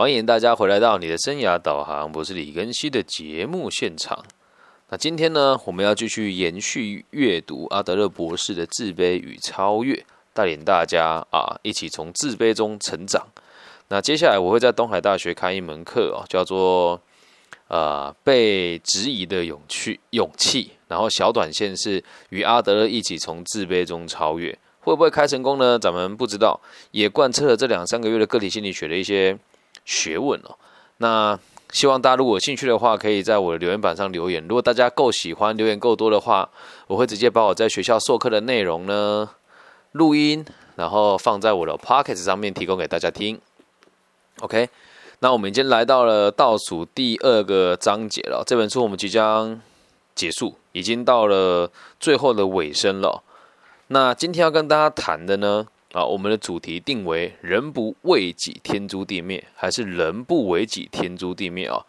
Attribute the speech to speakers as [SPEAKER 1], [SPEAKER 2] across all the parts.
[SPEAKER 1] 欢迎大家回来到你的生涯导航，我是李根熙的节目现场。那今天呢，我们要继续延续阅读阿德勒博士的《自卑与超越》，带领大家啊一起从自卑中成长。那接下来我会在东海大学开一门课哦，叫做呃被质疑的勇气勇气。然后小短线是与阿德勒一起从自卑中超越，会不会开成功呢？咱们不知道，也贯彻了这两三个月的个体心理学的一些学问哦。那希望大家如果有兴趣的话，可以在我的留言板上留言。如果大家够喜欢，留言够多的话，我会直接把我在学校授课的内容呢录音，然后放在我的 Pocket 上面提供给大家听。OK，那我们已经来到了倒数第二个章节了。这本书我们即将结束，已经到了最后的尾声了。那今天要跟大家谈的呢，啊，我们的主题定为“人不为己，天诛地灭”，还是“人不为己，天诛地灭”啊？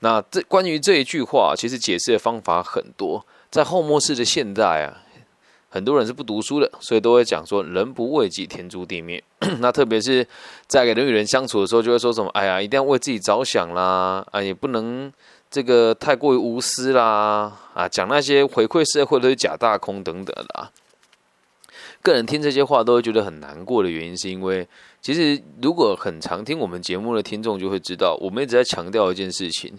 [SPEAKER 1] 那这关于这一句话，其实解释的方法很多。在后末世的现代啊。很多人是不读书的，所以都会讲说“人不为己，天诛地灭”。那特别是在跟人与人相处的时候，就会说什么：“哎呀，一定要为自己着想啦，啊，也不能这个太过于无私啦，啊，讲那些回馈社会都是假大空等等的。”个人听这些话都会觉得很难过的原因，是因为其实如果很常听我们节目的听众就会知道，我们一直在强调一件事情，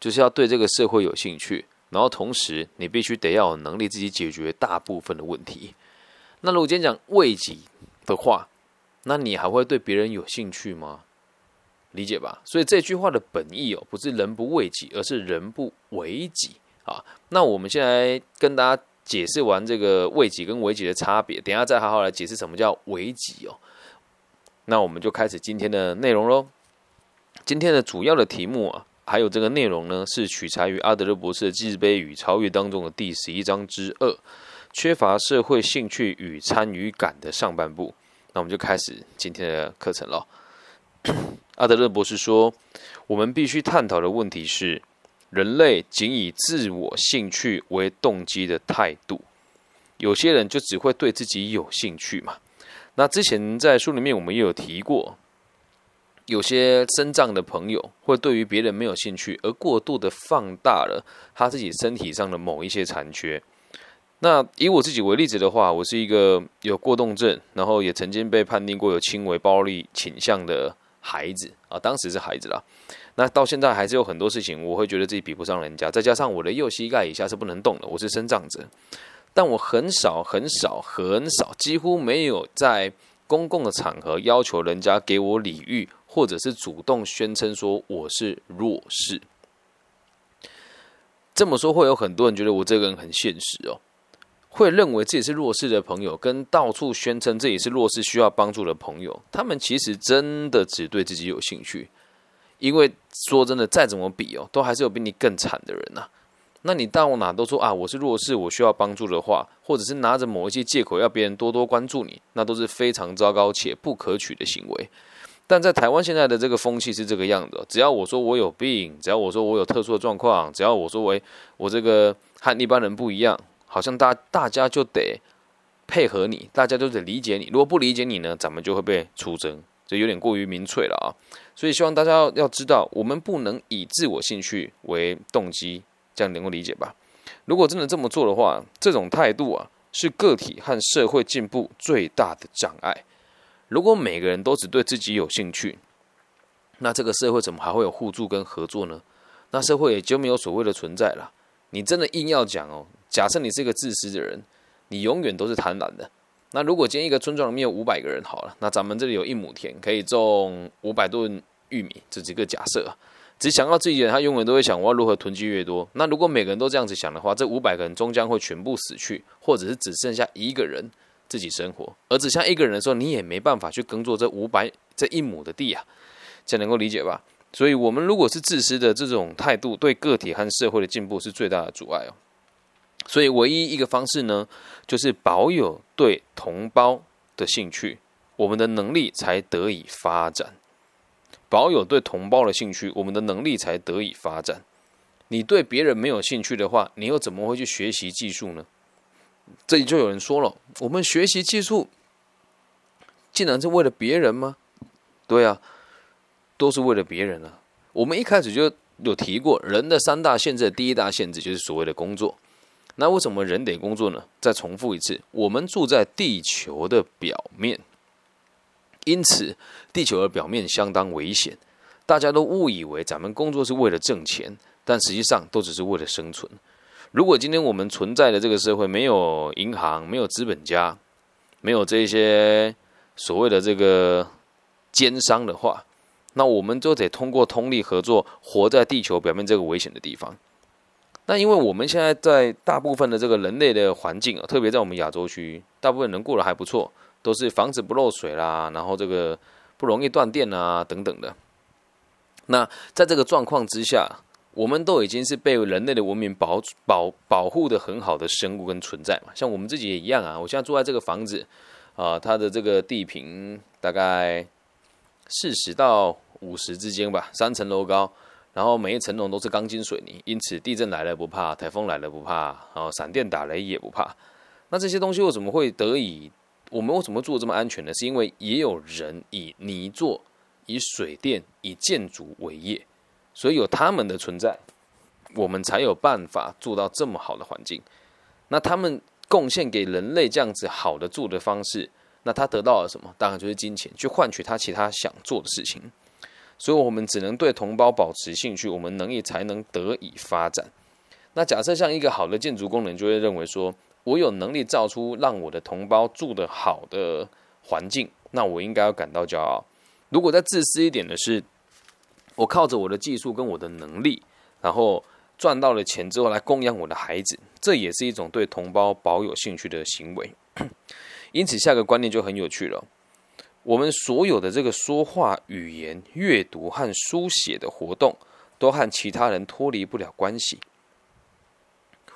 [SPEAKER 1] 就是要对这个社会有兴趣。然后同时，你必须得要有能力自己解决大部分的问题。那如果今天讲为己的话，那你还会对别人有兴趣吗？理解吧？所以这句话的本意哦，不是人不为己，而是人不为己啊。那我们现在跟大家解释完这个为己跟为己的差别，等下再好好来解释什么叫为己哦。那我们就开始今天的内容喽。今天的主要的题目啊。还有这个内容呢，是取材于阿德勒博士的《自卑与超越》当中的第十一章之二，缺乏社会兴趣与参与感的上半部。那我们就开始今天的课程了。阿德勒博士说，我们必须探讨的问题是，人类仅以自我兴趣为动机的态度。有些人就只会对自己有兴趣嘛？那之前在书里面我们也有提过。有些身障的朋友会对于别人没有兴趣，而过度的放大了他自己身体上的某一些残缺。那以我自己为例子的话，我是一个有过动症，然后也曾经被判定过有轻微暴力倾向的孩子啊，当时是孩子啦。那到现在还是有很多事情，我会觉得自己比不上人家。再加上我的右膝盖以下是不能动的，我是身障者，但我很少很少很少，几乎没有在公共的场合要求人家给我礼遇。或者是主动宣称说我是弱势，这么说会有很多人觉得我这个人很现实哦，会认为自己是弱势的朋友，跟到处宣称自己是弱势需要帮助的朋友，他们其实真的只对自己有兴趣，因为说真的，再怎么比哦，都还是有比你更惨的人呐。那你到哪都说啊，我是弱势，我需要帮助的话，或者是拿着某一些借口要别人多多关注你，那都是非常糟糕且不可取的行为。但在台湾现在的这个风气是这个样子，只要我说我有病，只要我说我有特殊的状况，只要我说为我这个和一般人不一样，好像大大家就得配合你，大家都得理解你。如果不理解你呢，咱们就会被出征，这有点过于民粹了啊！所以希望大家要要知道，我们不能以自我兴趣为动机，这样能够理解吧？如果真的这么做的话，这种态度啊，是个体和社会进步最大的障碍。如果每个人都只对自己有兴趣，那这个社会怎么还会有互助跟合作呢？那社会也就没有所谓的存在了。你真的硬要讲哦，假设你是一个自私的人，你永远都是贪婪的。那如果今天一个村庄里面有五百个人好了，那咱们这里有一亩田，可以种五百吨玉米，这几个假设啊，只想到自己人，他永远都会想我要如何囤积越多。那如果每个人都这样子想的话，这五百个人终将会全部死去，或者是只剩下一个人。自己生活，而只像一个人的时候，你也没办法去耕作这五百这一亩的地啊，这能够理解吧？所以，我们如果是自私的这种态度，对个体和社会的进步是最大的阻碍哦。所以，唯一一个方式呢，就是保有对同胞的兴趣，我们的能力才得以发展。保有对同胞的兴趣，我们的能力才得以发展。你对别人没有兴趣的话，你又怎么会去学习技术呢？这里就有人说了：“我们学习技术，竟然是为了别人吗？”对啊，都是为了别人啊。我们一开始就有提过，人的三大限制，第一大限制就是所谓的工作。那为什么人得工作呢？再重复一次，我们住在地球的表面，因此地球的表面相当危险。大家都误以为咱们工作是为了挣钱，但实际上都只是为了生存。如果今天我们存在的这个社会没有银行、没有资本家、没有这些所谓的这个奸商的话，那我们就得通过通力合作，活在地球表面这个危险的地方。那因为我们现在在大部分的这个人类的环境啊，特别在我们亚洲区，大部分人过得还不错，都是房子不漏水啦，然后这个不容易断电啊等等的。那在这个状况之下，我们都已经是被人类的文明保保保护的很好的生物跟存在嘛。像我们自己也一样啊，我现在住在这个房子啊，它的这个地平大概四十到五十之间吧，三层楼高。然后每一层楼都是钢筋水泥，因此地震来了不怕，台风来了不怕，然后闪电打雷也不怕。那这些东西为什么会得以？我们为什么做这么安全呢？是因为也有人以泥做、以水电、以建筑为业，所以有他们的存在，我们才有办法做到这么好的环境。那他们贡献给人类这样子好的住的方式，那他得到了什么？当然就是金钱，去换取他其他想做的事情。所以，我们只能对同胞保持兴趣，我们能力才能得以发展。那假设像一个好的建筑工人，就会认为说，我有能力造出让我的同胞住得好的环境，那我应该要感到骄傲。如果再自私一点的是，我靠着我的技术跟我的能力，然后赚到了钱之后来供养我的孩子，这也是一种对同胞保有兴趣的行为。因此，下个观念就很有趣了。我们所有的这个说话、语言、阅读和书写的活动，都和其他人脱离不了关系。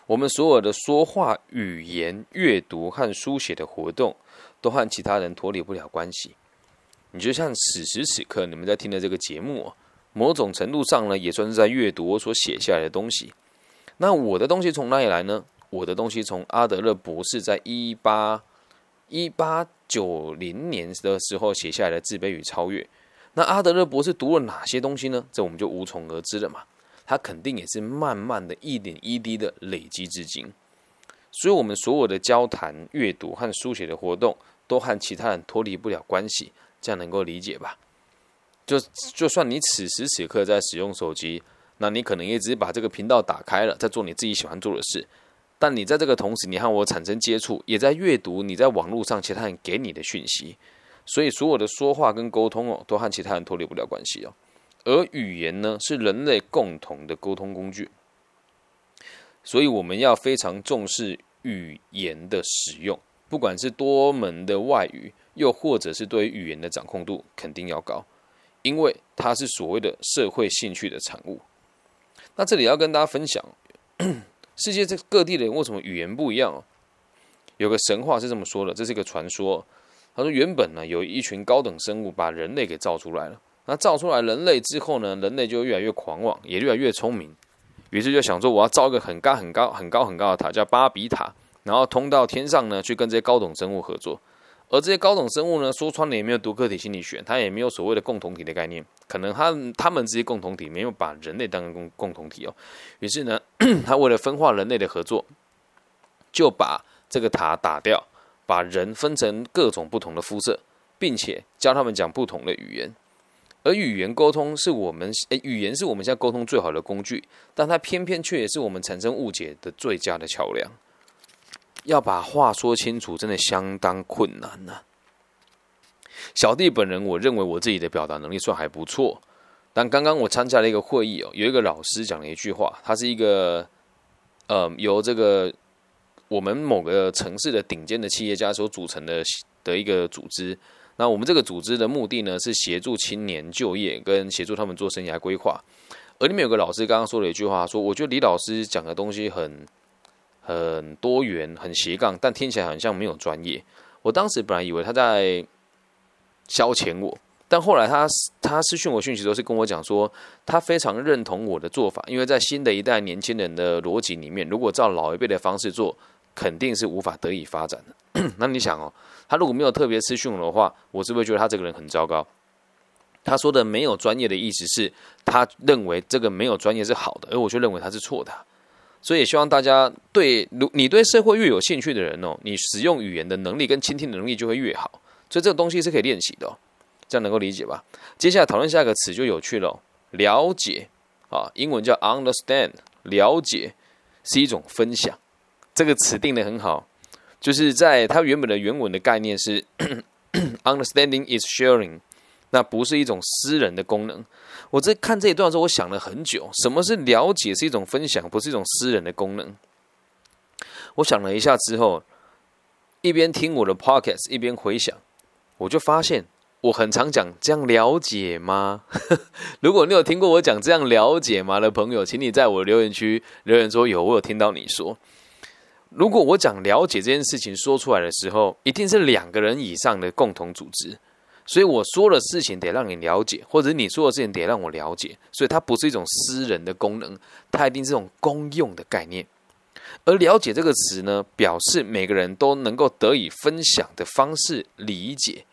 [SPEAKER 1] 我们所有的说话、语言、阅读和书写的活动，都和其他人脱离不了关系。你就像此时此刻你们在听的这个节目，某种程度上呢，也算是在阅读我所写下来的东西。那我的东西从哪里来呢？我的东西从阿德勒博士在一八一八。九零年的时候写下来的《自卑与超越》，那阿德勒博士读了哪些东西呢？这我们就无从而知了嘛。他肯定也是慢慢的一点一滴的累积至今。所以，我们所有的交谈、阅读和书写的活动，都和其他人脱离不了关系。这样能够理解吧？就就算你此时此刻在使用手机，那你可能也只是把这个频道打开了，在做你自己喜欢做的事。但你在这个同时，你和我产生接触，也在阅读你在网络上其他人给你的讯息，所以所有的说话跟沟通哦，都和其他人脱离不了关系哦。而语言呢，是人类共同的沟通工具，所以我们要非常重视语言的使用，不管是多门的外语，又或者是对语言的掌控度，肯定要高，因为它是所谓的社会兴趣的产物。那这里要跟大家分享。世界这各地的人为什么语言不一样哦？有个神话是这么说的，这是一个传说。他说，原本呢有一群高等生物把人类给造出来了。那造出来人类之后呢，人类就越来越狂妄，也越来越聪明。于是就想说，我要造一个很高很高很高很高的塔，叫巴比塔，然后通到天上呢，去跟这些高等生物合作。而这些高等生物呢，说穿了也没有读个体心理学，它也没有所谓的共同体的概念，可能他他们这些共同体没有把人类当成共共同体哦。于是呢，他为了分化人类的合作，就把这个塔打掉，把人分成各种不同的肤色，并且教他们讲不同的语言。而语言沟通是我们诶，语言是我们现在沟通最好的工具，但它偏偏却也是我们产生误解的最佳的桥梁。要把话说清楚，真的相当困难呢。小弟本人，我认为我自己的表达能力算还不错。但刚刚我参加了一个会议哦，有一个老师讲了一句话，他是一个呃由这个我们某个城市的顶尖的企业家所组成的的一个组织。那我们这个组织的目的呢，是协助青年就业跟协助他们做生涯规划。而里面有个老师刚刚说了一句话，说我觉得李老师讲的东西很。很多元、很斜杠，但听起来好像没有专业。我当时本来以为他在消遣我，但后来他他私讯我讯息都是跟我讲说，他非常认同我的做法，因为在新的一代年轻人的逻辑里面，如果照老一辈的方式做，肯定是无法得以发展的。那你想哦，他如果没有特别私讯我的话，我是不是觉得他这个人很糟糕？他说的没有专业的意思是他认为这个没有专业是好的，而我却认为他是错的。所以也希望大家对，如你对社会越有兴趣的人哦，你使用语言的能力跟倾听的能力就会越好。所以这个东西是可以练习的，哦这样能够理解吧？接下来讨论下一个词就有趣了，了解啊，英文叫 understand，了解是一种分享。这个词定的很好，就是在它原本的原文的概念是 understanding is sharing，那不是一种私人的功能。我在看这一段的时候，我想了很久，什么是了解是一种分享，不是一种私人的功能。我想了一下之后，一边听我的 podcast，一边回想，我就发现我很常讲这样了解吗？如果你有听过我讲这样了解吗的朋友，请你在我留言区留言说有，我有听到你说。如果我讲了解这件事情说出来的时候，一定是两个人以上的共同组织。所以我说的事情得让你了解，或者你说的事情得让我了解，所以它不是一种私人的功能，它一定是一种公用的概念。而“了解”这个词呢，表示每个人都能够得以分享的方式理解。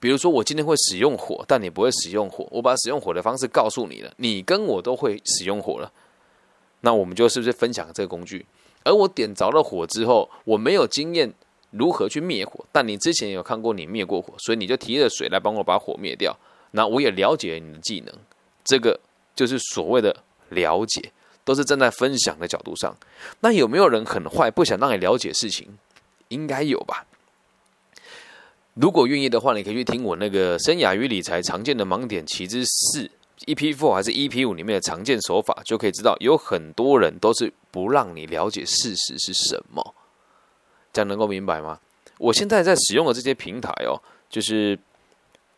[SPEAKER 1] 比如说，我今天会使用火，但你不会使用火，我把使用火的方式告诉你了，你跟我都会使用火了，那我们就是不是分享这个工具？而我点着了火之后，我没有经验。如何去灭火？但你之前有看过你灭过火，所以你就提着水来帮我把火灭掉。那我也了解你的技能，这个就是所谓的了解，都是站在分享的角度上。那有没有人很坏，不想让你了解事情？应该有吧。如果愿意的话，你可以去听我那个生涯与理财常见的盲点其之四 EP Four 还是 EP 五里面的常见手法，就可以知道有很多人都是不让你了解事实是什么。这样能够明白吗？我现在在使用的这些平台哦，就是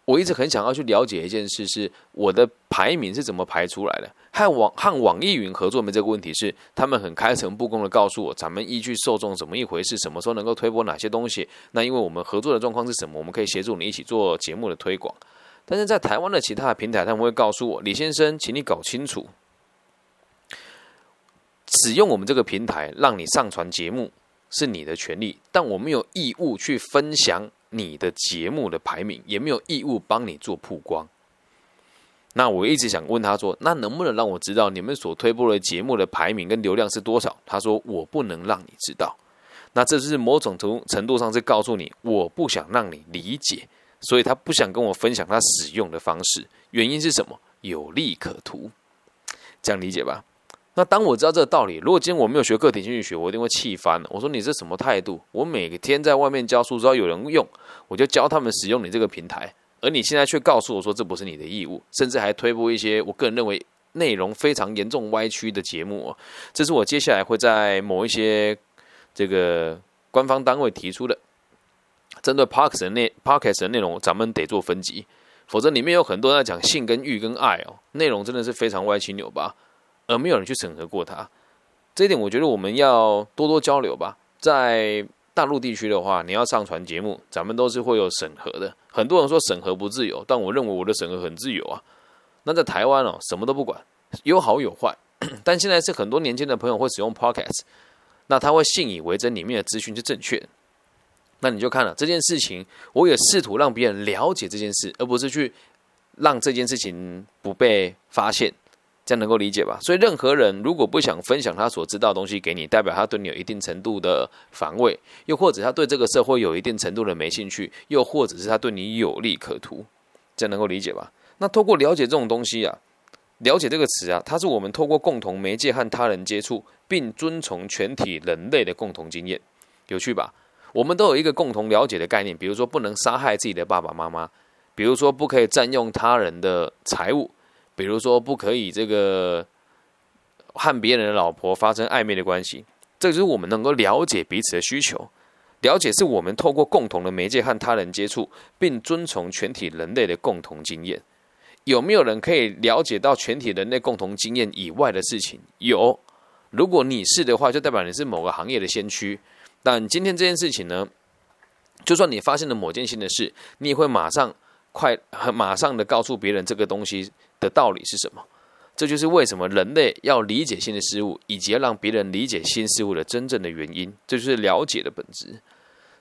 [SPEAKER 1] 我一直很想要去了解一件事，是我的排名是怎么排出来的。和网和网易云合作没这个问题，是他们很开诚布公的告诉我，咱们依据受众怎么一回事，什么时候能够推播哪些东西。那因为我们合作的状况是什么，我们可以协助你一起做节目的推广。但是在台湾的其他的平台，他们会告诉我，李先生，请你搞清楚，使用我们这个平台，让你上传节目。是你的权利，但我没有义务去分享你的节目的排名，也没有义务帮你做曝光。那我一直想问他说：“那能不能让我知道你们所推播的节目的排名跟流量是多少？”他说：“我不能让你知道。”那这是某种程程度上是告诉你，我不想让你理解，所以他不想跟我分享他使用的方式。原因是什么？有利可图，这样理解吧。那当我知道这个道理，如果今天我没有学个体经济学，我一定会气翻了。我说你这什么态度？我每天在外面教书，只要有人用，我就教他们使用你这个平台，而你现在却告诉我说这不是你的义务，甚至还推播一些我个人认为内容非常严重歪曲的节目。这是我接下来会在某一些这个官方单位提出的，针对 Parks 的内 Parks 的内容，咱们得做分级，否则里面有很多在讲性跟欲跟爱哦，内容真的是非常歪七扭八。而没有人去审核过它，这一点我觉得我们要多多交流吧。在大陆地区的话，你要上传节目，咱们都是会有审核的。很多人说审核不自由，但我认为我的审核很自由啊。那在台湾哦，什么都不管，有好有坏。但现在是很多年轻的朋友会使用 Podcast，那他会信以为真，里面的资讯是正确。那你就看了这件事情，我也试图让别人了解这件事，而不是去让这件事情不被发现。这样能够理解吧？所以任何人如果不想分享他所知道的东西给你，代表他对你有一定程度的防卫，又或者他对这个社会有一定程度的没兴趣，又或者是他对你有利可图，这样能够理解吧？那透过了解这种东西啊，了解这个词啊，它是我们透过共同媒介和他人接触，并遵从全体人类的共同经验，有趣吧？我们都有一个共同了解的概念，比如说不能杀害自己的爸爸妈妈，比如说不可以占用他人的财物。比如说，不可以这个和别人的老婆发生暧昧的关系，这就是我们能够了解彼此的需求。了解是我们透过共同的媒介和他人接触，并遵从全体人类的共同经验。有没有人可以了解到全体人类共同经验以外的事情？有。如果你是的话，就代表你是某个行业的先驱。但今天这件事情呢，就算你发现了某件新的事，你也会马上快马上的告诉别人这个东西。的道理是什么？这就是为什么人类要理解新的事物，以及让别人理解新事物的真正的原因。这就是了解的本质。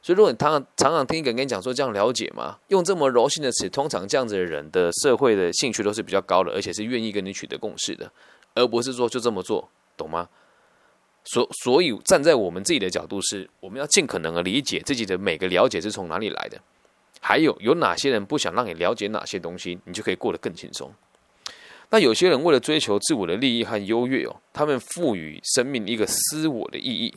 [SPEAKER 1] 所以，如果你常常常常听一个人跟你讲说这样了解吗？用这么柔性的词，通常这样子的人的社会的兴趣都是比较高的，而且是愿意跟你取得共识的，而不是说就这么做，懂吗？所所以，站在我们自己的角度，是我们要尽可能的理解自己的每个了解是从哪里来的，还有有哪些人不想让你了解哪些东西，你就可以过得更轻松。那有些人为了追求自我的利益和优越哦，他们赋予生命一个私我的意义，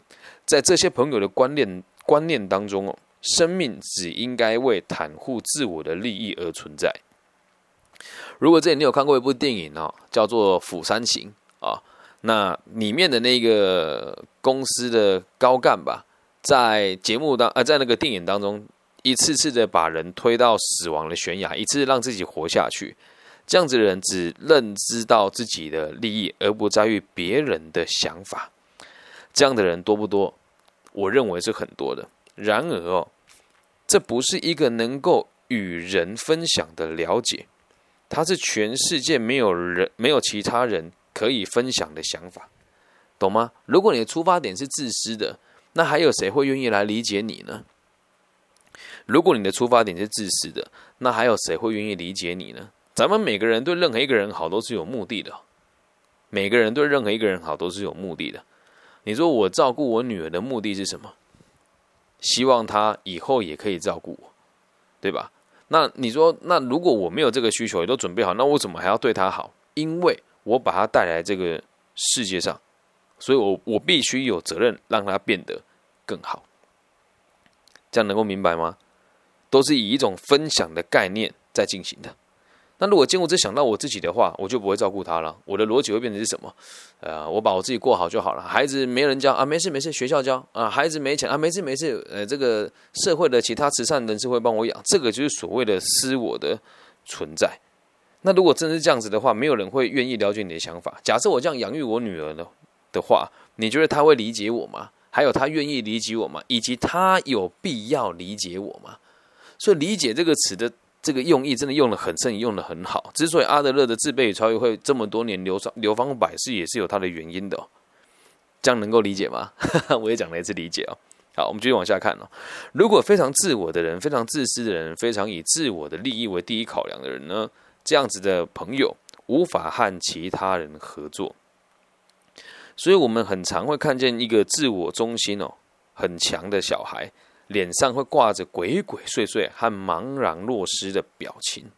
[SPEAKER 1] 在这些朋友的观念。观念当中哦，生命只应该为袒护自我的利益而存在。如果这里你有看过一部电影哦，叫做《釜山行》啊，那里面的那个公司的高干吧，在节目当呃，在那个电影当中，一次次的把人推到死亡的悬崖，一次让自己活下去。这样子的人只认知到自己的利益，而不在于别人的想法。这样的人多不多？我认为是很多的。然而哦，这不是一个能够与人分享的了解，它是全世界没有人、没有其他人可以分享的想法，懂吗？如果你的出发点是自私的，那还有谁会愿意来理解你呢？如果你的出发点是自私的，那还有谁会愿意理解你呢？咱们每个人对任何一个人好都是有目的的，每个人对任何一个人好都是有目的的。你说我照顾我女儿的目的是什么？希望她以后也可以照顾我，对吧？那你说，那如果我没有这个需求，也都准备好，那我怎么还要对她好？因为我把她带来这个世界上，所以我我必须有责任让她变得更好。这样能够明白吗？都是以一种分享的概念在进行的。那如果今我只想到我自己的话，我就不会照顾他了。我的逻辑会变成是什么？呃，我把我自己过好就好了。孩子没人教啊，没事没事，学校教啊。孩子没钱啊，没事没事。呃，这个社会的其他慈善人士会帮我养，这个就是所谓的私我的存在。那如果真是这样子的话，没有人会愿意了解你的想法。假设我这样养育我女儿的的话，你觉得他会理解我吗？还有他愿意理解我吗？以及他有必要理解我吗？所以“理解”这个词的。这个用意真的用的很深，用的很好。之所以阿德勒的自卑与超越会这么多年流传流芳百世，也是有它的原因的。这样能够理解吗？我也讲了一次理解哦。好，我们继续往下看哦。如果非常自我的人，非常自私的人，非常以自我的利益为第一考量的人呢？这样子的朋友无法和其他人合作。所以我们很常会看见一个自我中心哦很强的小孩。脸上会挂着鬼鬼祟祟和茫然若失的表情，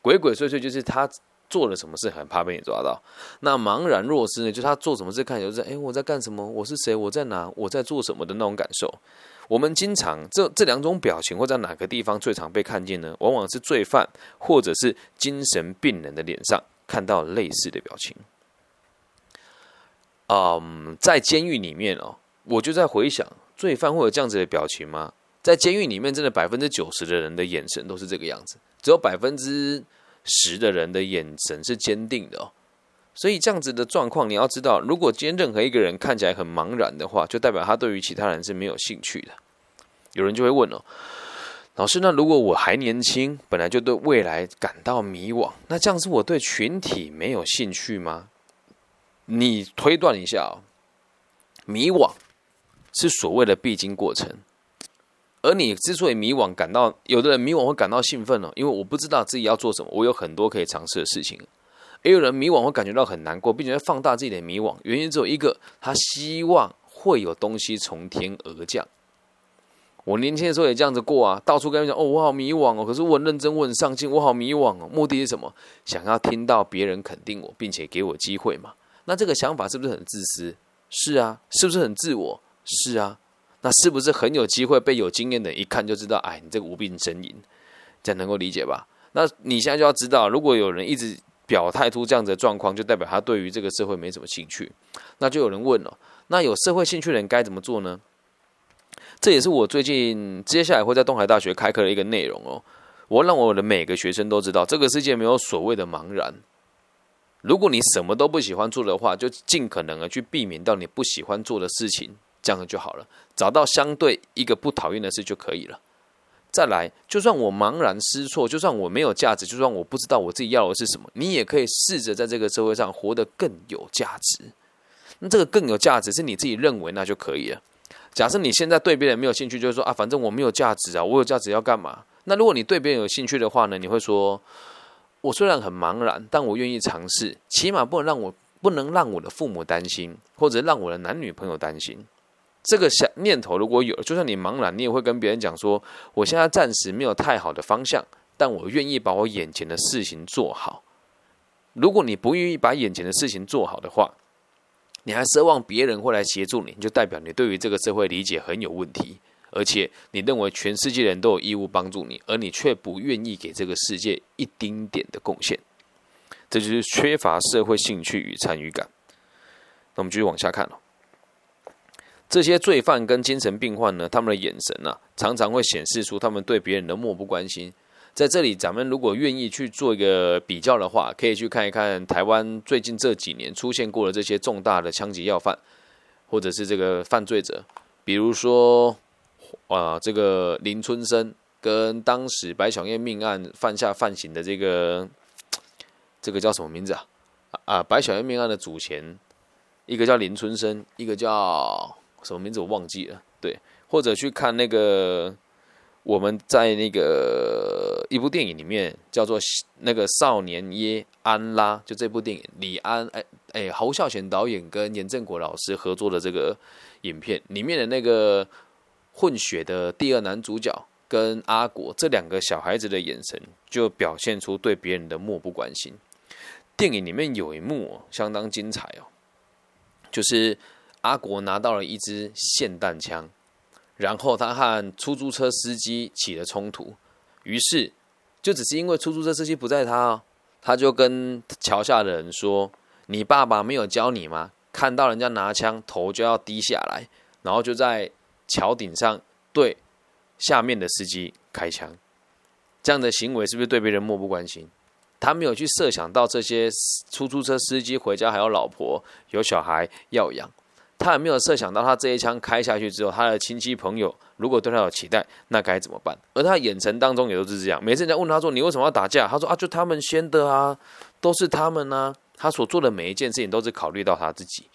[SPEAKER 1] 鬼鬼祟祟就是他做了什么事很怕被你抓到。那茫然若失呢，就他做什么事看起来就是哎我在干什么，我是谁，我在哪，我在做什么的那种感受。我们经常这这两种表情会在哪个地方最常被看见呢？往往是罪犯或者是精神病人的脸上看到类似的表情。嗯，在监狱里面哦，我就在回想。罪犯会有这样子的表情吗？在监狱里面，真的百分之九十的人的眼神都是这个样子，只有百分之十的人的眼神是坚定的哦。所以这样子的状况，你要知道，如果今天任何一个人看起来很茫然的话，就代表他对于其他人是没有兴趣的。有人就会问哦，老师，那如果我还年轻，本来就对未来感到迷惘，那这样是我对群体没有兴趣吗？你推断一下哦，迷惘。是所谓的必经过程，而你之所以迷惘，感到有的人迷惘会感到兴奋哦，因为我不知道自己要做什么，我有很多可以尝试的事情；也有人迷惘会感觉到很难过，并且放大自己的迷惘，原因只有一个，他希望会有东西从天而降。我年轻的时候也这样子过啊，到处跟人讲哦，我好迷惘哦，可是我很认真，我很上进，我好迷惘哦。目的是什么？想要听到别人肯定我，并且给我机会嘛？那这个想法是不是很自私？是啊，是不是很自我？是啊，那是不是很有机会被有经验的人一看就知道？哎，你这个无病呻吟，这样能够理解吧？那你现在就要知道，如果有人一直表态出这样子的状况，就代表他对于这个社会没什么兴趣。那就有人问了：那有社会兴趣的人该怎么做呢？这也是我最近接下来会在东海大学开课的一个内容哦。我让我的每个学生都知道，这个世界没有所谓的茫然。如果你什么都不喜欢做的话，就尽可能的去避免到你不喜欢做的事情。这样就好了，找到相对一个不讨厌的事就可以了。再来，就算我茫然失措，就算我没有价值，就算我不知道我自己要的是什么，你也可以试着在这个社会上活得更有价值。那这个更有价值是你自己认为那就可以了。假设你现在对别人没有兴趣，就是说啊，反正我没有价值啊，我有价值要干嘛？那如果你对别人有兴趣的话呢，你会说，我虽然很茫然，但我愿意尝试，起码不能让我不能让我的父母担心，或者让我的男女朋友担心。这个想念头如果有，就算你茫然，你也会跟别人讲说，我现在暂时没有太好的方向，但我愿意把我眼前的事情做好。如果你不愿意把眼前的事情做好的话，你还奢望别人会来协助你，就代表你对于这个社会理解很有问题，而且你认为全世界人都有义务帮助你，而你却不愿意给这个世界一丁点的贡献，这就是缺乏社会兴趣与参与感。那我们继续往下看哦。这些罪犯跟精神病患呢，他们的眼神啊，常常会显示出他们对别人的漠不关心。在这里，咱们如果愿意去做一个比较的话，可以去看一看台湾最近这几年出现过的这些重大的枪击要犯，或者是这个犯罪者，比如说啊，这个林春生跟当时白小燕命案犯下犯刑的这个这个叫什么名字啊？啊，白小燕命案的主嫌，一个叫林春生，一个叫什么名字我忘记了。对，或者去看那个。我们在那个一部电影里面叫做那个少年耶安拉，就这部电影，李安哎哎侯孝贤导演跟严正国老师合作的这个影片里面的那个混血的第二男主角跟阿国这两个小孩子的眼神，就表现出对别人的漠不关心。电影里面有一幕相当精彩哦，就是阿国拿到了一支霰弹枪。然后他和出租车司机起了冲突，于是就只是因为出租车司机不在他，哦他就跟桥下的人说：“你爸爸没有教你吗？看到人家拿枪，头就要低下来。”然后就在桥顶上对下面的司机开枪。这样的行为是不是对别人漠不关心？他没有去设想到这些出租车司机回家还有老婆有小孩要养。他也没有设想到，他这一枪开下去之后，他的亲戚朋友如果对他有期待，那该怎么办？而他眼神当中也都是这样。每次人家问他说：“你为什么要打架？”他说：“啊，就他们先的啊，都是他们啊。”他所做的每一件事情都是考虑到他自己。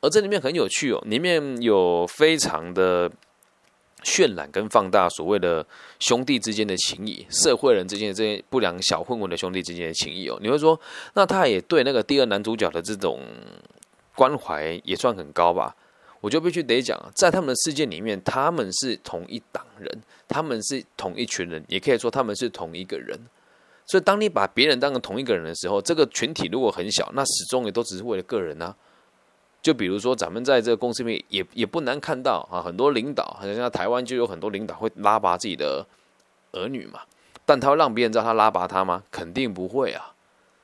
[SPEAKER 1] 而这里面很有趣哦，里面有非常的渲染跟放大所谓的兄弟之间的情谊，社会人之间的这些不良小混混的兄弟之间的情谊哦。你会说，那他也对那个第二男主角的这种。关怀也算很高吧，我就必须得讲，在他们的世界里面，他们是同一党人，他们是同一群人，也可以说他们是同一个人。所以，当你把别人当成同一个人的时候，这个群体如果很小，那始终也都只是为了个人啊。就比如说，咱们在这个公司里面，也也不难看到啊，很多领导，好像台湾就有很多领导会拉拔自己的儿女嘛，但他会让别人知道他拉拔他吗？肯定不会啊。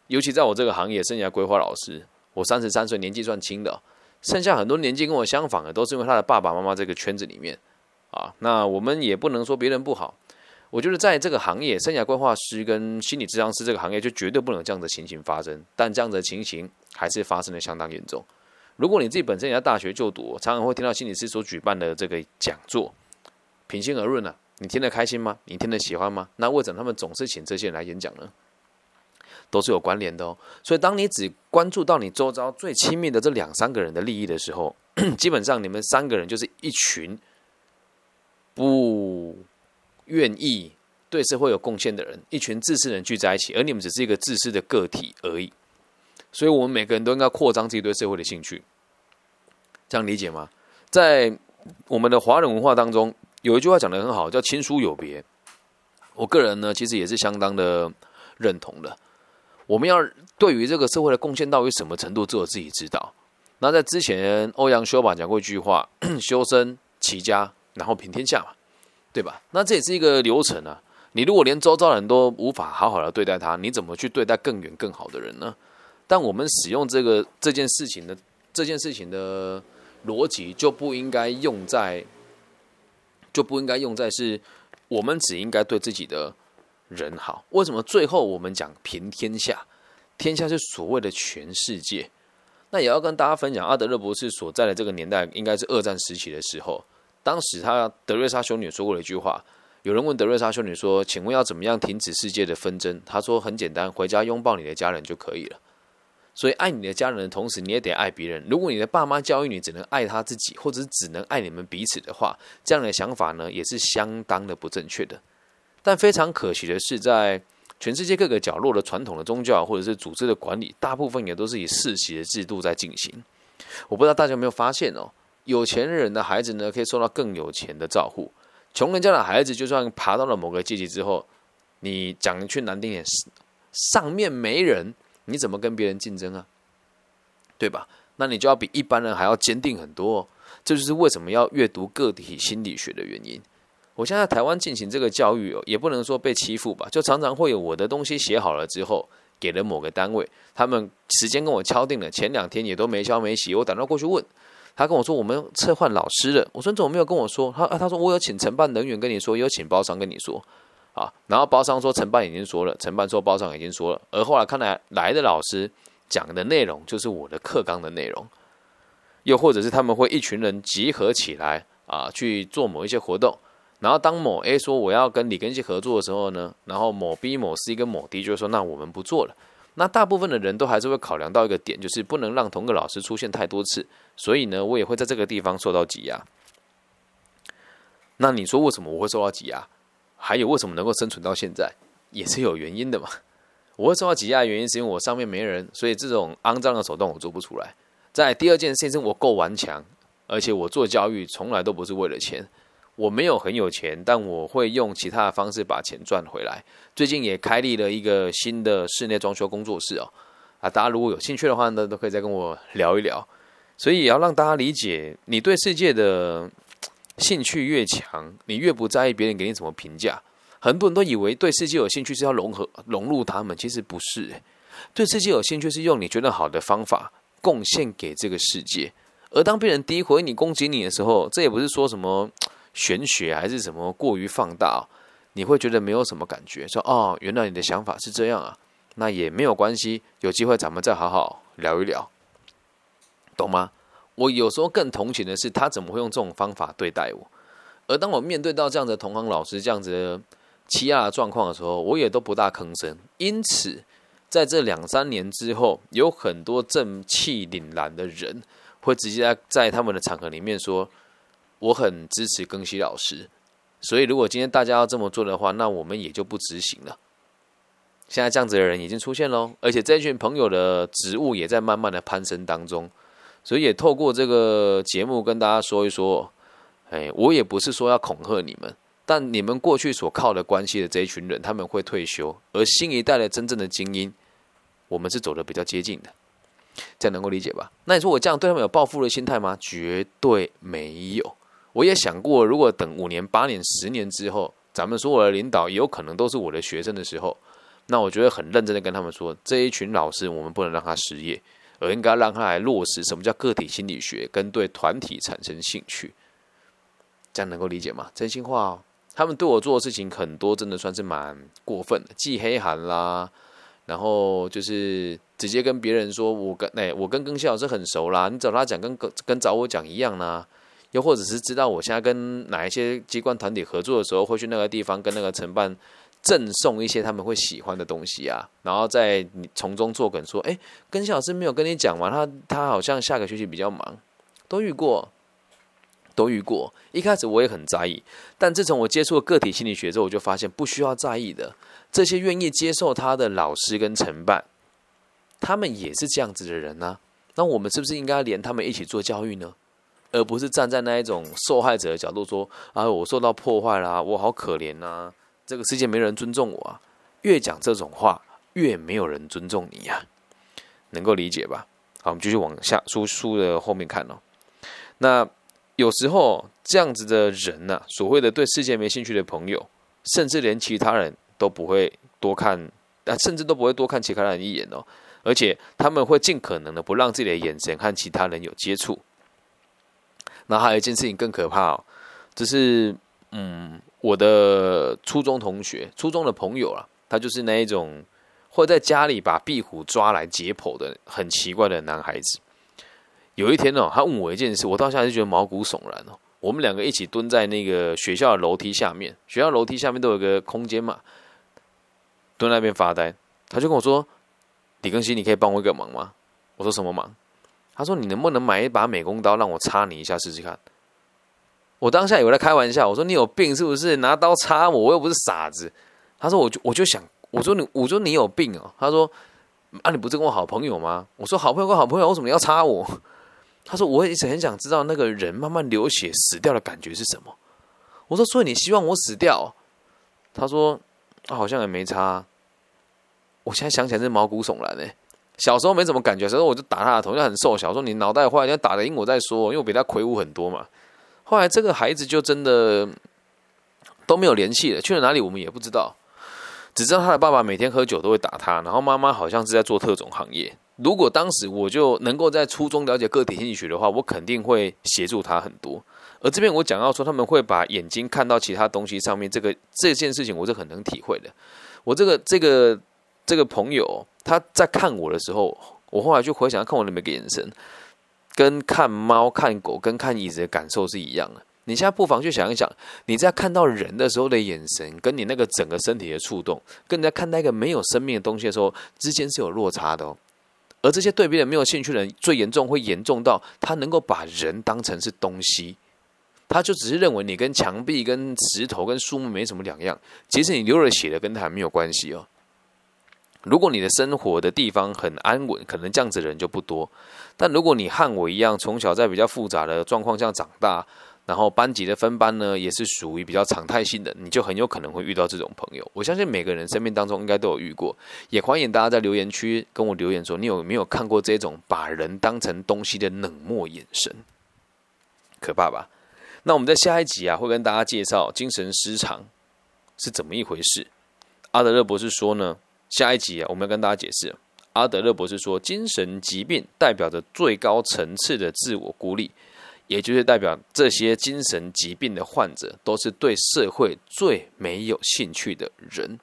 [SPEAKER 1] 尤其在我这个行业，生涯规划老师。我三十三岁，年纪算轻的，剩下很多年纪跟我相仿的，都是因为他的爸爸妈妈这个圈子里面啊。那我们也不能说别人不好，我觉得在这个行业，生涯规划师跟心理治疗师这个行业，就绝对不能这样的情形发生。但这样的情形还是发生的相当严重。如果你自己本身也在大学就读，常常会听到心理师所举办的这个讲座，平心而论呢，你听得开心吗？你听得喜欢吗？那为什么他们总是请这些人来演讲呢？都是有关联的哦，所以当你只关注到你周遭最亲密的这两三个人的利益的时候，基本上你们三个人就是一群不愿意对社会有贡献的人，一群自私人聚在一起，而你们只是一个自私的个体而已。所以，我们每个人都应该扩张自己对社会的兴趣，这样理解吗？在我们的华人文化当中，有一句话讲的很好，叫“亲疏有别”。我个人呢，其实也是相当的认同的。我们要对于这个社会的贡献到底什么程度，只有自己知道。那在之前，欧阳修吧讲过一句话：“ 修身齐家，然后平天下嘛，对吧？”那这也是一个流程啊。你如果连周遭的人都无法好好的对待他，你怎么去对待更远更好的人呢？但我们使用这个这件事情的这件事情的逻辑，就不应该用在就不应该用在是我们只应该对自己的。人好，为什么最后我们讲平天下？天下是所谓的全世界。那也要跟大家分享，阿德勒博士所在的这个年代，应该是二战时期的时候。当时他德瑞莎修女说过了一句话：有人问德瑞莎修女说：“请问要怎么样停止世界的纷争？”他说：“很简单，回家拥抱你的家人就可以了。”所以爱你的家人的同时，你也得爱别人。如果你的爸妈教育你只能爱他自己，或者是只能爱你们彼此的话，这样的想法呢，也是相当的不正确的。但非常可惜的是，在全世界各个角落的传统的宗教或者是组织的管理，大部分也都是以世袭的制度在进行。我不知道大家有没有发现哦，有钱人的孩子呢，可以受到更有钱的照顾；穷人家的孩子，就算爬到了某个阶级之后，你讲一句难听点，上面没人。你怎么跟别人竞争啊？对吧？那你就要比一般人还要坚定很多。这就是为什么要阅读个体心理学的原因。我现在台湾进行这个教育哦，也不能说被欺负吧，就常常会有我的东西写好了之后，给了某个单位，他们时间跟我敲定了，前两天也都没敲没息，我打电话过去问，他跟我说我们撤换老师了。我说你怎么没有跟我说？他他说我有请承办人员跟你说，有请包商跟你说。啊，然后包商说承办已经说了，承办说包商已经说了，而后来看来来的老师讲的内容就是我的课纲的内容，又或者是他们会一群人集合起来啊去做某一些活动，然后当某 A 说我要跟李根熙合作的时候呢，然后某 B、某 C 跟某 D 就说那我们不做了，那大部分的人都还是会考量到一个点，就是不能让同个老师出现太多次，所以呢，我也会在这个地方受到挤压。那你说为什么我会受到挤压？还有为什么能够生存到现在，也是有原因的嘛。我会受到挤压的原因是因为我上面没人，所以这种肮脏的手段我做不出来。在第二件事情，我够顽强，而且我做教育从来都不是为了钱。我没有很有钱，但我会用其他的方式把钱赚回来。最近也开立了一个新的室内装修工作室哦。啊，大家如果有兴趣的话呢，都可以再跟我聊一聊。所以也要让大家理解，你对世界的。兴趣越强，你越不在意别人给你怎么评价。很多人都以为对世界有兴趣是要融合、融入他们，其实不是。对世界有兴趣是用你觉得好的方法贡献给这个世界。而当别人诋毁你、攻击你的时候，这也不是说什么玄学还是什么过于放大，你会觉得没有什么感觉。说哦，原来你的想法是这样啊，那也没有关系。有机会咱们再好好聊一聊，懂吗？我有时候更同情的是，他怎么会用这种方法对待我？而当我面对到这样的同行老师这样子的欺压的状况的时候，我也都不大吭声。因此，在这两三年之后，有很多正气凛然的人会直接在他们的场合里面说：“我很支持庚希老师。”所以，如果今天大家要这么做的话，那我们也就不执行了。现在这样子的人已经出现喽，而且这群朋友的职务也在慢慢的攀升当中。所以也透过这个节目跟大家说一说，哎，我也不是说要恐吓你们，但你们过去所靠的关系的这一群人，他们会退休，而新一代的真正的精英，我们是走的比较接近的，这样能够理解吧？那你说我这样对他们有报复的心态吗？绝对没有。我也想过，如果等五年、八年、十年之后，咱们所有的领导有可能都是我的学生的时候，那我觉得很认真的跟他们说，这一群老师，我们不能让他失业。而应该让他来落实什么叫个体心理学，跟对团体产生兴趣，这样能够理解吗？真心话哦，他们对我做的事情很多，真的算是蛮过分的，既黑寒啦，然后就是直接跟别人说我跟哎我跟更新老师很熟啦，你找他讲跟跟找我讲一样啦，又或者是知道我现在跟哪一些机关团体合作的时候，会去那个地方跟那个承办。赠送一些他们会喜欢的东西啊，然后在你从中作梗说：“哎，跟小师没有跟你讲完，他他好像下个学期比较忙。”都遇过，都遇过。一开始我也很在意，但自从我接触了个体心理学之后，我就发现不需要在意的。这些愿意接受他的老师跟承办，他们也是这样子的人呢。那我们是不是应该连他们一起做教育呢？而不是站在那一种受害者的角度说：“啊，我受到破坏啦，我好可怜呐。”这个世界没人尊重我啊！越讲这种话，越没有人尊重你呀，能够理解吧？好，我们继续往下书书的后面看哦。那有时候这样子的人呢，所谓的对世界没兴趣的朋友，甚至连其他人都不会多看，啊，甚至都不会多看其他人一眼哦。而且他们会尽可能的不让自己的眼神和其他人有接触。那还有一件事情更可怕哦，就是嗯。我的初中同学、初中的朋友啊，他就是那一种会在家里把壁虎抓来解剖的很奇怪的男孩子。有一天哦，他问我一件事，我到现在就觉得毛骨悚然哦。我们两个一起蹲在那个学校的楼梯下面，学校楼梯下面都有个空间嘛，蹲那边发呆。他就跟我说：“李更新，你可以帮我一个忙吗？”我说什么忙？他说你能不能买一把美工刀让我插你一下试试看？我当下以为在开玩笑，我说你有病是不是？拿刀插我，我又不是傻子。他说我就我就想，我说你我说你有病哦。他说啊你不是跟我好朋友吗？我说好朋友跟好朋友，为什么要插我？他说我一直很想知道那个人慢慢流血死掉的感觉是什么。我说所以你希望我死掉？他说啊好像也没差。我现在想起来是毛骨悚然呢。小时候没什么感觉，时候我就打他的头，就很瘦小，说你脑袋坏，你要打得赢我再说，因为我比他魁梧很多嘛。后来这个孩子就真的都没有联系了，去了哪里我们也不知道，只知道他的爸爸每天喝酒都会打他，然后妈妈好像是在做特种行业。如果当时我就能够在初中了解个体心理学的话，我肯定会协助他很多。而这边我讲到说他们会把眼睛看到其他东西上面，这个这件事情我是很能体会的。我这个这个这个朋友。他在看我的时候，我后来就回想看我的每个眼神，跟看猫、看狗、跟看椅子的感受是一样的。你现在不妨去想一想，你在看到人的时候的眼神，跟你那个整个身体的触动，跟你在看那个没有生命的东西的时候，之间是有落差的哦。而这些对别人没有兴趣的人，最严重会严重到他能够把人当成是东西，他就只是认为你跟墙壁、跟石头、跟树木没什么两样。其实你流了血的，跟他没有关系哦。如果你的生活的地方很安稳，可能这样子的人就不多。但如果你和我一样，从小在比较复杂的状况下长大，然后班级的分班呢，也是属于比较常态性的，你就很有可能会遇到这种朋友。我相信每个人生命当中应该都有遇过，也欢迎大家在留言区跟我留言说，你有没有看过这种把人当成东西的冷漠眼神？可怕吧？那我们在下一集啊，会跟大家介绍精神失常是怎么一回事。阿德勒博士说呢。下一集啊，我们要跟大家解释，阿德勒博士说，精神疾病代表着最高层次的自我孤立，也就是代表这些精神疾病的患者都是对社会最没有兴趣的人。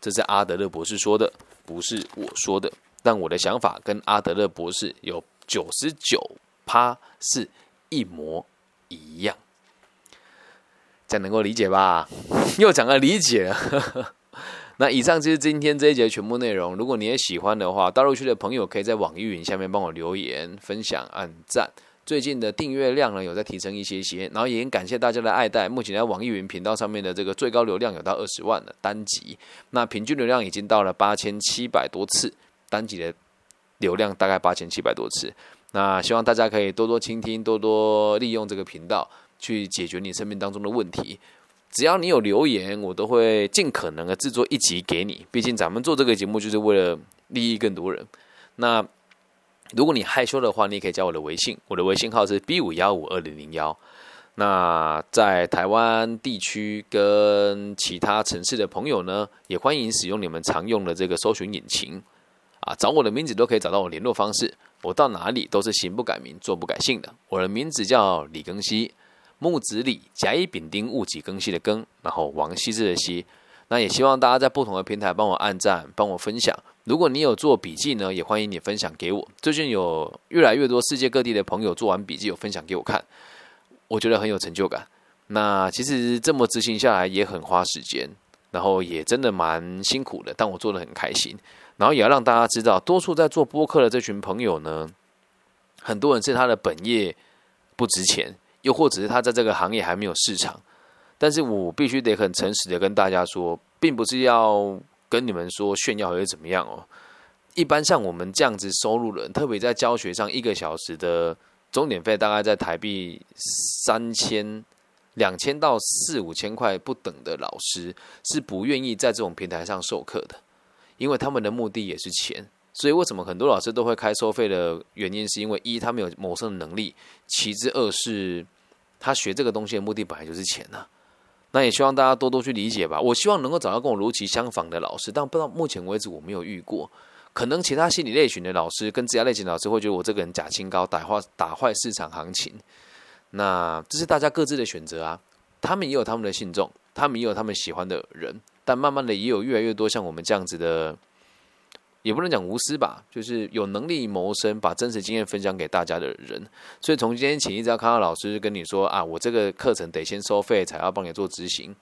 [SPEAKER 1] 这是阿德勒博士说的，不是我说的。但我的想法跟阿德勒博士有九十九趴是一模一样，这样能够理解吧？又讲了理解。那以上就是今天这一节全部内容。如果你也喜欢的话，大陆区的朋友可以在网易云下面帮我留言、分享、按赞。最近的订阅量呢有在提升一些些，然后也很感谢大家的爱戴。目前在网易云频道上面的这个最高流量有到二十万的单集，那平均流量已经到了八千七百多次，单集的流量大概八千七百多次。那希望大家可以多多倾听，多多利用这个频道去解决你生命当中的问题。只要你有留言，我都会尽可能的制作一集给你。毕竟咱们做这个节目就是为了利益更多人。那如果你害羞的话，你也可以加我的微信，我的微信号是 B 五幺五二零零幺。那在台湾地区跟其他城市的朋友呢，也欢迎使用你们常用的这个搜寻引擎啊，找我的名字都可以找到我联络方式。我到哪里都是行不改名，坐不改姓的。我的名字叫李庚希。木子李，甲乙丙丁戊己庚辛的庚，然后王羲之的羲。那也希望大家在不同的平台帮我按赞，帮我分享。如果你有做笔记呢，也欢迎你分享给我。最近有越来越多世界各地的朋友做完笔记，有分享给我看，我觉得很有成就感。那其实这么执行下来也很花时间，然后也真的蛮辛苦的，但我做的很开心。然后也要让大家知道，多数在做播客的这群朋友呢，很多人是他的本业不值钱。又或者是他在这个行业还没有市场，但是我必须得很诚实的跟大家说，并不是要跟你们说炫耀或者怎么样哦。一般像我们这样子收入的人，特别在教学上，一个小时的钟点费大概在台币三千、两千到四五千块不等的老师，是不愿意在这种平台上授课的，因为他们的目的也是钱。所以，为什么很多老师都会开收费的原因，是因为一他们有谋生的能力，其之二是他学这个东西的目的本来就是钱呐。那也希望大家多多去理解吧。我希望能够找到跟我如其相仿的老师，但不知道目前为止我没有遇过。可能其他心理类型的老师跟职业类型老师会觉得我这个人假清高，打坏打坏市场行情。那这是大家各自的选择啊。他们也有他们的信众，他们也有他们喜欢的人，但慢慢的也有越来越多像我们这样子的。也不能讲无私吧，就是有能力谋生，把真实经验分享给大家的人。所以从今天起，一直要看到老师跟你说啊，我这个课程得先收费，才要帮你做执行。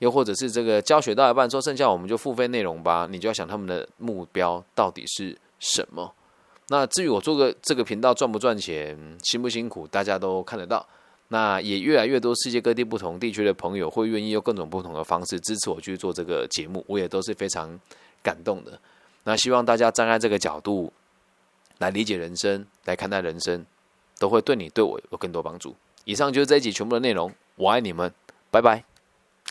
[SPEAKER 1] 又或者是这个教学到一半，说剩下我们就付费内容吧，你就要想他们的目标到底是什么。那至于我做个这个频道赚不赚钱，辛不辛苦，大家都看得到。那也越来越多世界各地不同地区的朋友会愿意用各种不同的方式支持我去做这个节目，我也都是非常感动的。那希望大家站在这个角度来理解人生，来看待人生，都会对你对我有更多帮助。以上就是这一集全部的内容，我爱你们，拜拜。